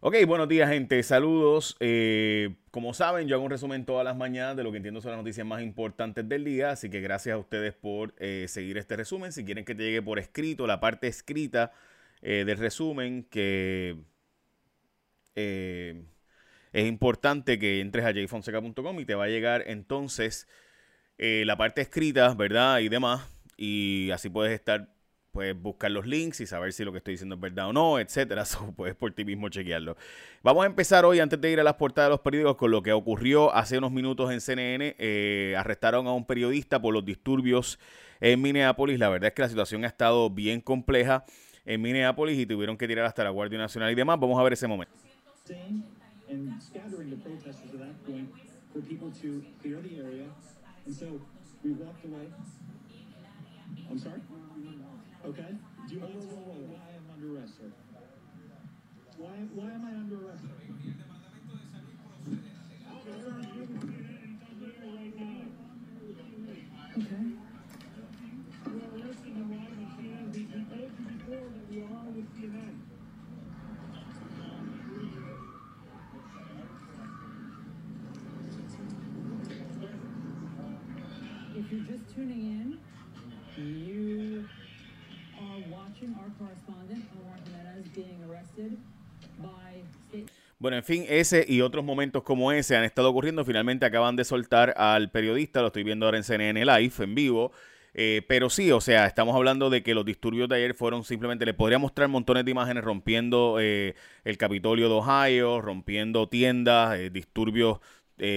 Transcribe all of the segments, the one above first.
Ok, buenos días gente, saludos. Eh, como saben, yo hago un resumen todas las mañanas de lo que entiendo son las noticias más importantes del día, así que gracias a ustedes por eh, seguir este resumen. Si quieren que te llegue por escrito, la parte escrita eh, del resumen, que es importante que entres a jfonseca.com y te va a llegar entonces la parte escrita, ¿verdad? Y demás, y así puedes estar puedes buscar los links y saber si lo que estoy diciendo es verdad o no, etcétera. puedes por ti mismo chequearlo. Vamos a empezar hoy, antes de ir a las portadas de los periódicos, con lo que ocurrió hace unos minutos en CNN. Eh, arrestaron a un periodista por los disturbios en Minneapolis. La verdad es que la situación ha estado bien compleja en Minneapolis y tuvieron que tirar hasta la Guardia Nacional y demás. Vamos a ver ese momento. Okay? Do you want to know why I'm under arrest, sir? Why, why am I under arrest? Okay. If you're just tuning in, you Bueno, en fin, ese y otros momentos como ese han estado ocurriendo. Finalmente acaban de soltar al periodista, lo estoy viendo ahora en CNN Live, en vivo. Eh, pero sí, o sea, estamos hablando de que los disturbios de ayer fueron simplemente, le podría mostrar montones de imágenes rompiendo eh, el Capitolio de Ohio, rompiendo tiendas, eh, disturbios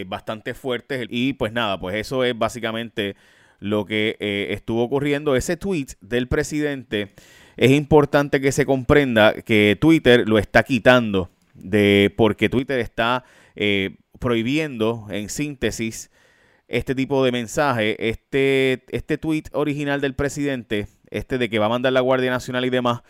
bastante fuertes. Y pues nada, pues eso es básicamente lo que estuvo ocurriendo. Ese tweet del presidente es importante que se comprenda que Twitter lo está quitando de porque Twitter está eh, prohibiendo en síntesis este tipo de mensaje, este, este tweet original del presidente, este de que va a mandar la Guardia Nacional y demás,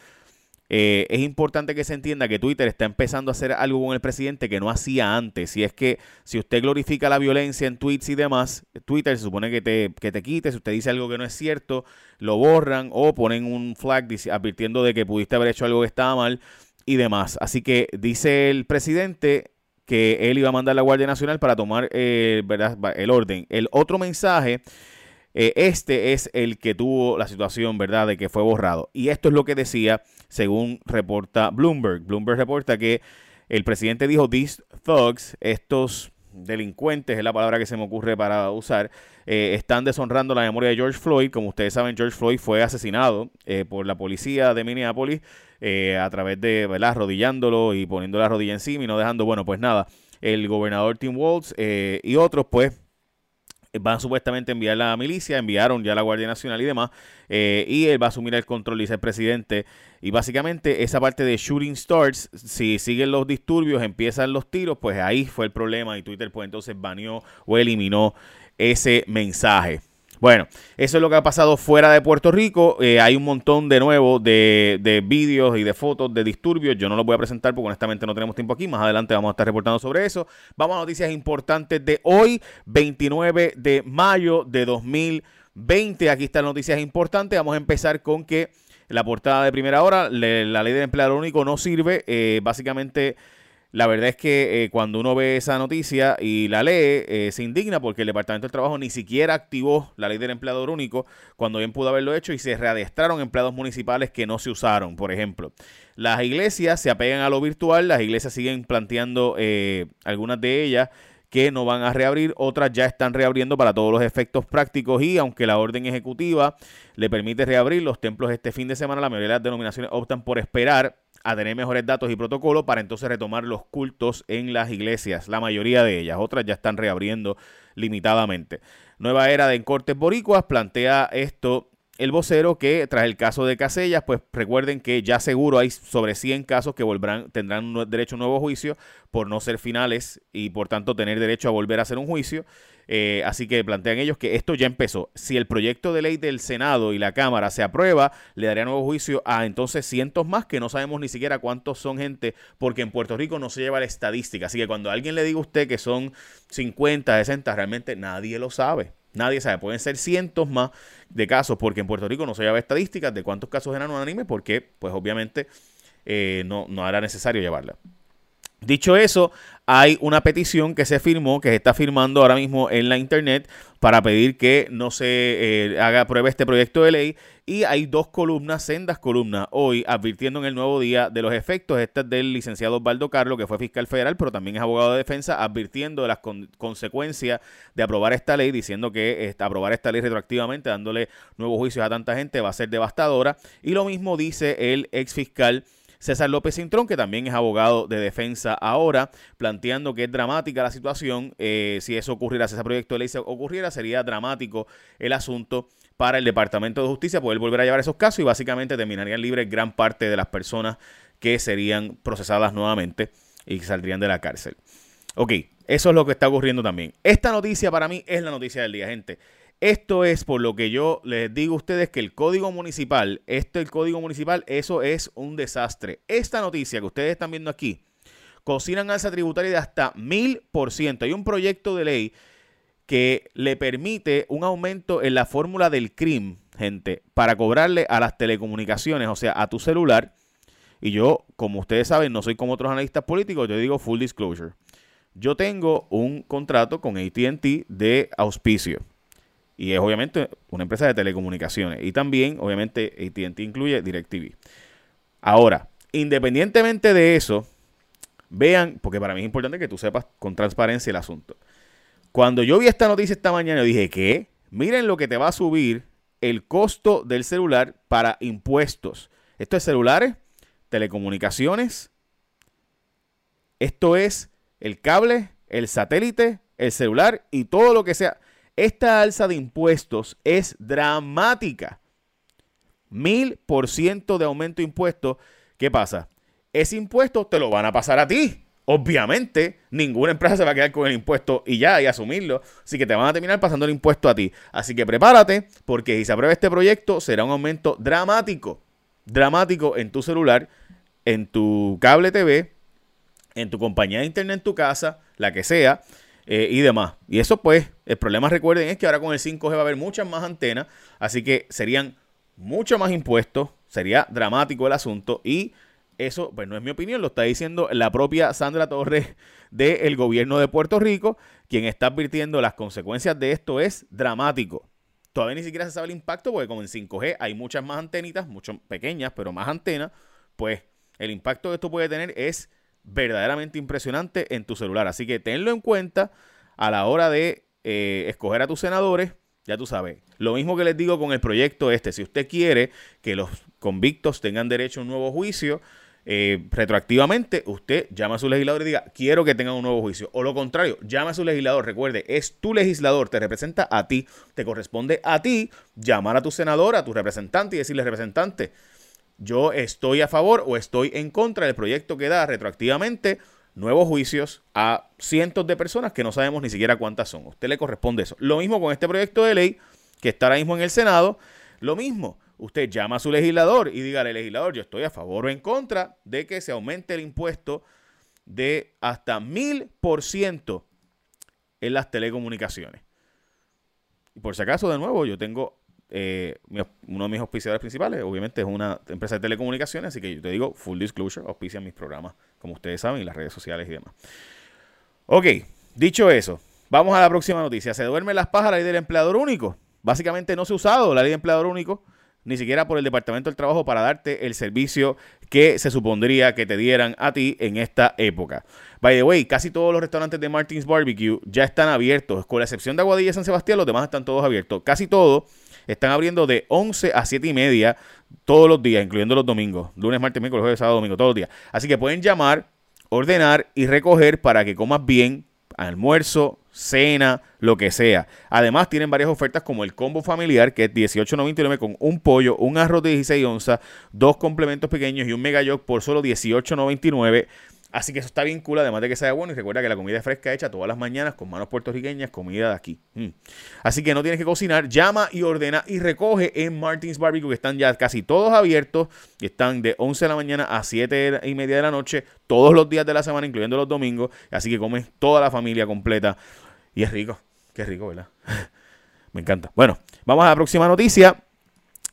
eh, es importante que se entienda que Twitter está empezando a hacer algo con el presidente que no hacía antes. Y es que si usted glorifica la violencia en tweets y demás, Twitter se supone que te, que te quite. Si usted dice algo que no es cierto, lo borran o ponen un flag advirtiendo de que pudiste haber hecho algo que estaba mal y demás. Así que dice el presidente que él iba a mandar a la Guardia Nacional para tomar eh, ¿verdad? el orden. El otro mensaje eh, este es el que tuvo la situación, ¿verdad?, de que fue borrado. Y esto es lo que decía, según reporta Bloomberg. Bloomberg reporta que el presidente dijo, these thugs, estos delincuentes, es la palabra que se me ocurre para usar, eh, están deshonrando la memoria de George Floyd. Como ustedes saben, George Floyd fue asesinado eh, por la policía de Minneapolis a través de, ¿verdad?, arrodillándolo y poniendo la rodilla encima y no dejando, bueno, pues nada, el gobernador Tim Walz y otros, pues, van supuestamente a enviar la milicia, enviaron ya la Guardia Nacional y demás, eh, y él va a asumir el control, dice el presidente. Y básicamente esa parte de shooting starts, si siguen los disturbios, empiezan los tiros, pues ahí fue el problema y Twitter pues entonces baneó o eliminó ese mensaje. Bueno, eso es lo que ha pasado fuera de Puerto Rico. Eh, hay un montón de nuevo de, de vídeos y de fotos de disturbios. Yo no los voy a presentar porque honestamente no tenemos tiempo aquí. Más adelante vamos a estar reportando sobre eso. Vamos a noticias importantes de hoy, 29 de mayo de 2020. Aquí están noticias importantes. Vamos a empezar con que la portada de primera hora, la ley del empleado único no sirve. Eh, básicamente la verdad es que eh, cuando uno ve esa noticia y la lee, eh, se indigna porque el Departamento del Trabajo ni siquiera activó la ley del empleador único cuando bien pudo haberlo hecho y se readestraron empleados municipales que no se usaron, por ejemplo. Las iglesias se apegan a lo virtual, las iglesias siguen planteando eh, algunas de ellas que no van a reabrir, otras ya están reabriendo para todos los efectos prácticos y aunque la orden ejecutiva le permite reabrir los templos este fin de semana, la mayoría de las denominaciones optan por esperar a tener mejores datos y protocolos para entonces retomar los cultos en las iglesias, la mayoría de ellas, otras ya están reabriendo limitadamente. Nueva era de Cortes Boricuas plantea esto el vocero que tras el caso de Casellas, pues recuerden que ya seguro hay sobre 100 casos que volverán, tendrán derecho a un nuevo juicio por no ser finales y por tanto tener derecho a volver a hacer un juicio. Eh, así que plantean ellos que esto ya empezó. Si el proyecto de ley del Senado y la Cámara se aprueba, le daría nuevo juicio a entonces cientos más que no sabemos ni siquiera cuántos son gente, porque en Puerto Rico no se lleva la estadística. Así que cuando alguien le diga a usted que son 50, 60, realmente nadie lo sabe. Nadie sabe, pueden ser cientos más de casos, porque en Puerto Rico no se lleva estadísticas de cuántos casos eran unánime, porque pues obviamente eh, no, no era necesario llevarla. Dicho eso, hay una petición que se firmó, que se está firmando ahora mismo en la internet para pedir que no se eh, haga prueba este proyecto de ley. Y hay dos columnas, sendas columnas, hoy advirtiendo en el nuevo día de los efectos. Esta es del licenciado Osvaldo Carlos, que fue fiscal federal, pero también es abogado de defensa, advirtiendo de las consecuencias de aprobar esta ley, diciendo que aprobar esta ley retroactivamente, dándole nuevos juicios a tanta gente, va a ser devastadora. Y lo mismo dice el ex fiscal César López Cintrón, que también es abogado de defensa ahora, planteando que es dramática la situación. Eh, si eso ocurriera, si ese proyecto de ley ocurriera, sería dramático el asunto para el Departamento de Justicia poder volver a llevar esos casos y básicamente terminarían libres gran parte de las personas que serían procesadas nuevamente y saldrían de la cárcel. Ok, eso es lo que está ocurriendo también. Esta noticia para mí es la noticia del día, gente. Esto es por lo que yo les digo a ustedes que el código municipal, esto el código municipal, eso es un desastre. Esta noticia que ustedes están viendo aquí, cocinan alza tributaria de hasta mil por ciento. Hay un proyecto de ley que le permite un aumento en la fórmula del CRIM, gente, para cobrarle a las telecomunicaciones, o sea, a tu celular. Y yo, como ustedes saben, no soy como otros analistas políticos, yo digo full disclosure. Yo tengo un contrato con ATT de auspicio. Y es obviamente una empresa de telecomunicaciones. Y también, obviamente, ATT incluye DirecTV. Ahora, independientemente de eso, vean, porque para mí es importante que tú sepas con transparencia el asunto. Cuando yo vi esta noticia esta mañana, yo dije, ¿qué? Miren lo que te va a subir el costo del celular para impuestos. Esto es celulares, telecomunicaciones. Esto es el cable, el satélite, el celular y todo lo que sea. Esta alza de impuestos es dramática. Mil por ciento de aumento de impuestos. ¿Qué pasa? Ese impuesto te lo van a pasar a ti. Obviamente, ninguna empresa se va a quedar con el impuesto y ya, y asumirlo. Así que te van a terminar pasando el impuesto a ti. Así que prepárate, porque si se aprueba este proyecto, será un aumento dramático. Dramático en tu celular, en tu cable TV, en tu compañía de internet en tu casa, la que sea. Eh, y demás. Y eso pues, el problema recuerden es que ahora con el 5G va a haber muchas más antenas, así que serían mucho más impuestos, sería dramático el asunto y eso pues no es mi opinión, lo está diciendo la propia Sandra Torres del gobierno de Puerto Rico, quien está advirtiendo las consecuencias de esto es dramático. Todavía ni siquiera se sabe el impacto porque como en 5G hay muchas más antenitas, mucho pequeñas, pero más antenas, pues el impacto que esto puede tener es verdaderamente impresionante en tu celular. Así que tenlo en cuenta a la hora de eh, escoger a tus senadores. Ya tú sabes. Lo mismo que les digo con el proyecto este. Si usted quiere que los convictos tengan derecho a un nuevo juicio, eh, retroactivamente, usted llama a su legislador y diga, quiero que tengan un nuevo juicio. O lo contrario, llama a su legislador. Recuerde, es tu legislador, te representa a ti, te corresponde a ti llamar a tu senador, a tu representante y decirle, representante, yo estoy a favor o estoy en contra del proyecto que da retroactivamente nuevos juicios a cientos de personas que no sabemos ni siquiera cuántas son. A usted le corresponde eso. Lo mismo con este proyecto de ley que está ahora mismo en el Senado. Lo mismo, usted llama a su legislador y dígale, legislador, yo estoy a favor o en contra de que se aumente el impuesto de hasta mil por ciento en las telecomunicaciones. Y por si acaso, de nuevo, yo tengo eh, uno de mis auspiciadores principales, obviamente, es una empresa de telecomunicaciones, así que yo te digo, full disclosure, auspician mis programas, como ustedes saben, y las redes sociales y demás. Ok, dicho eso, vamos a la próxima noticia. Se duermen las pajas la ley del empleador único. Básicamente no se ha usado la ley del empleador único, ni siquiera por el Departamento del Trabajo, para darte el servicio que se supondría que te dieran a ti en esta época. By the way, casi todos los restaurantes de Martins Barbecue ya están abiertos, con la excepción de Aguadilla y San Sebastián, los demás están todos abiertos. Casi todos están abriendo de 11 a 7 y media todos los días, incluyendo los domingos. Lunes, martes, miércoles, jueves, sábado, domingo, todos los días. Así que pueden llamar, ordenar y recoger para que comas bien, almuerzo, cena, lo que sea. Además, tienen varias ofertas como el combo familiar, que es 18.99 con un pollo, un arroz de 16 onzas, dos complementos pequeños y un mega por solo 18.99. Así que eso está bien cool, además de que sea bueno. Y recuerda que la comida es fresca hecha todas las mañanas con manos puertorriqueñas, comida de aquí. Mm. Así que no tienes que cocinar, llama y ordena y recoge en Martins Barbecue, que están ya casi todos abiertos. Y están de 11 de la mañana a 7 y media de la noche, todos los días de la semana, incluyendo los domingos. Así que comes toda la familia completa. Y es rico, qué rico, ¿verdad? Me encanta. Bueno, vamos a la próxima noticia.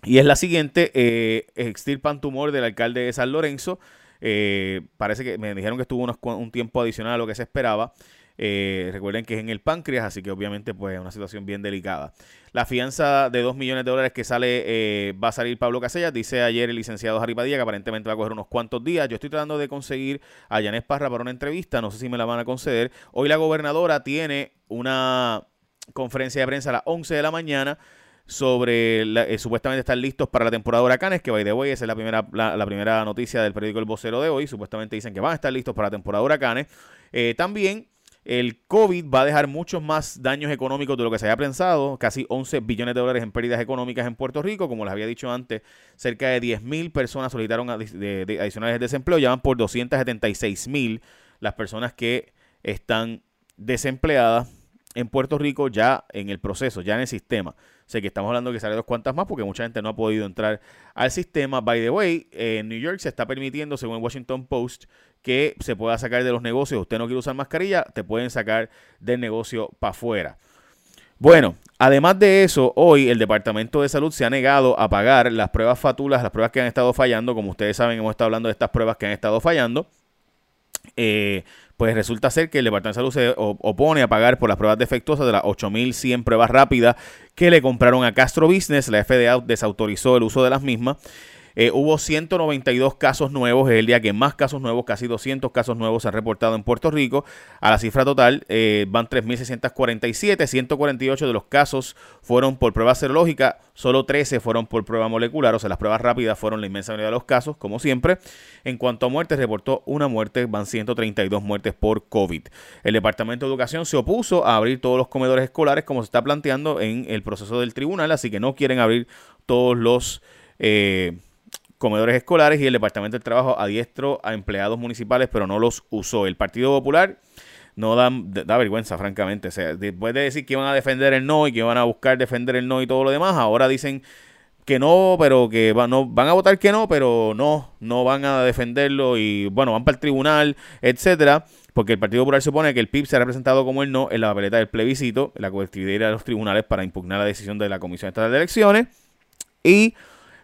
Y es la siguiente, eh, extirpan tumor del alcalde de San Lorenzo. Eh, parece que me dijeron que estuvo un tiempo adicional a lo que se esperaba. Eh, recuerden que es en el páncreas, así que obviamente pues es una situación bien delicada. La fianza de 2 millones de dólares que sale eh, va a salir Pablo Casellas, dice ayer el licenciado Harry Padilla que aparentemente va a coger unos cuantos días. Yo estoy tratando de conseguir a Yanes Parra para una entrevista, no sé si me la van a conceder. Hoy la gobernadora tiene una conferencia de prensa a las 11 de la mañana sobre eh, supuestamente están listos para la temporada de huracanes, que by the way, esa es la primera, la, primera noticia del periódico El Vocero de hoy. Supuestamente dicen que van a estar listos para la temporada de huracanes. también el COVID va a dejar muchos más daños económicos de lo que se había pensado, casi 11 billones de dólares en pérdidas económicas en Puerto Rico, como les había dicho antes, cerca de 10 mil personas solicitaron adicionales de desempleo, ya van por 276 mil las personas que están desempleadas en Puerto Rico ya en el proceso, ya en el sistema. Sé que estamos hablando que sale dos cuantas más porque mucha gente no ha podido entrar al sistema. By the way, en New York se está permitiendo, según el Washington Post, que se pueda sacar de los negocios. Usted no quiere usar mascarilla, te pueden sacar del negocio para afuera. Bueno, además de eso, hoy el Departamento de Salud se ha negado a pagar las pruebas fatulas, las pruebas que han estado fallando. Como ustedes saben, hemos estado hablando de estas pruebas que han estado fallando. Eh, pues resulta ser que el Departamento de Salud se opone a pagar por las pruebas defectuosas de las 8.100 pruebas rápidas que le compraron a Castro Business. La FDA desautorizó el uso de las mismas. Eh, hubo 192 casos nuevos, es el día que más casos nuevos, casi 200 casos nuevos se han reportado en Puerto Rico. A la cifra total eh, van 3.647, 148 de los casos fueron por prueba serológica, solo 13 fueron por prueba molecular, o sea, las pruebas rápidas fueron la inmensa mayoría de los casos, como siempre. En cuanto a muertes, reportó una muerte, van 132 muertes por COVID. El Departamento de Educación se opuso a abrir todos los comedores escolares como se está planteando en el proceso del tribunal, así que no quieren abrir todos los... Eh, comedores escolares y el Departamento del Trabajo adiestro a empleados municipales, pero no los usó. El Partido Popular no da, da vergüenza, francamente. O sea, después de decir que iban a defender el no y que iban a buscar defender el no y todo lo demás, ahora dicen que no, pero que van, no, van a votar que no, pero no, no van a defenderlo y bueno, van para el tribunal, etcétera, porque el Partido Popular supone que el PIB se ha representado como el no en la papeleta del plebiscito, la colectividad de los tribunales para impugnar la decisión de la Comisión Estatal de Elecciones y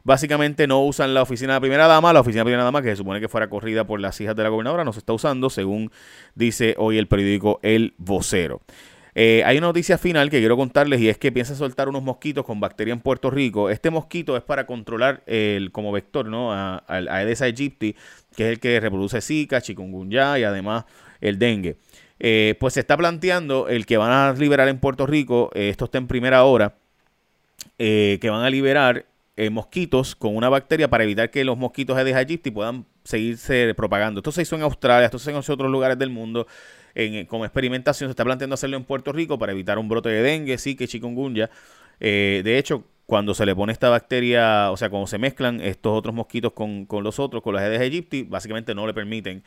Básicamente no usan la oficina de primera dama, la oficina de primera dama que se supone que fuera corrida por las hijas de la gobernadora, no se está usando, según dice hoy el periódico El Vocero. Eh, hay una noticia final que quiero contarles y es que piensa soltar unos mosquitos con bacteria en Puerto Rico. Este mosquito es para controlar el, como vector ¿no? a, a Aedes aegypti, que es el que reproduce Zika, chikungunya y además el dengue. Eh, pues se está planteando el que van a liberar en Puerto Rico, eh, esto está en primera hora, que van a liberar eh, mosquitos con una bacteria para evitar que los mosquitos Aedes aegypti puedan seguirse propagando. Esto se hizo en Australia, esto se hizo en otros lugares del mundo en, como experimentación. Se está planteando hacerlo en Puerto Rico para evitar un brote de dengue, sí, que chikungunya. Eh, de hecho, cuando se le pone esta bacteria, o sea, cuando se mezclan estos otros mosquitos con, los otros, con los Aedes aegypti, básicamente no le permiten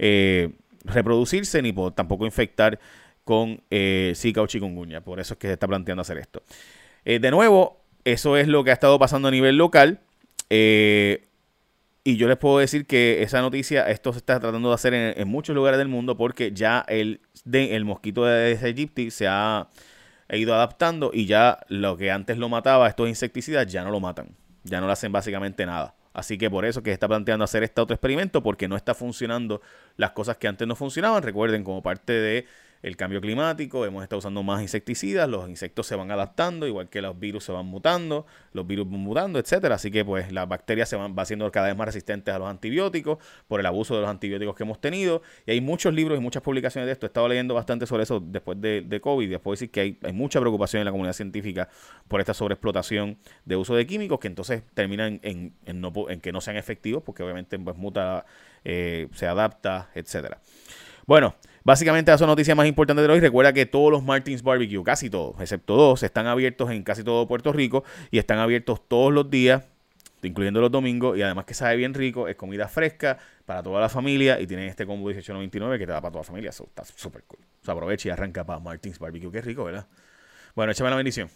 eh, reproducirse ni tampoco infectar con Zika o chikungunya. Por eso es que se está planteando hacer esto. de nuevo, eso es lo que ha estado pasando a nivel local. Eh, y yo les puedo decir que esa noticia, esto se está tratando de hacer en, muchos lugares del mundo porque ya el, el mosquito de aegypti se ha, ido adaptando y ya lo que antes lo mataba, estos insecticidas, ya no lo matan. Ya no le hacen básicamente nada. Así que por eso que está planteando hacer este otro experimento porque no está funcionando las cosas que antes no funcionaban. Recuerden, como parte de el cambio climático, hemos estado usando más insecticidas, los insectos se van adaptando, igual que los virus se van mutando, los virus van mutando, etcétera. Así que pues las bacterias se van va siendo cada vez más resistentes a los antibióticos por el abuso de los antibióticos que hemos tenido. Y hay muchos libros y muchas publicaciones de esto. He estado leyendo bastante sobre eso después de, de COVID. Después decir que hay, hay, mucha preocupación en la comunidad científica por esta sobreexplotación de uso de químicos que entonces terminan en, en, no, en que no sean efectivos porque obviamente pues muta, eh, se adapta, etcétera. Bueno, Básicamente, esa son noticias más importantes de hoy. Recuerda que todos los Martins Barbecue, casi todos, excepto dos, están abiertos en casi todo Puerto Rico y están abiertos todos los días, incluyendo los domingos. Y además que sabe bien rico, es comida fresca para toda la familia y tienen este combo 18.99 que te da para toda la familia. Eso está súper cool. O aprovecha y arranca para Martins Barbecue. Qué rico, ¿verdad? Bueno, échame la bendición.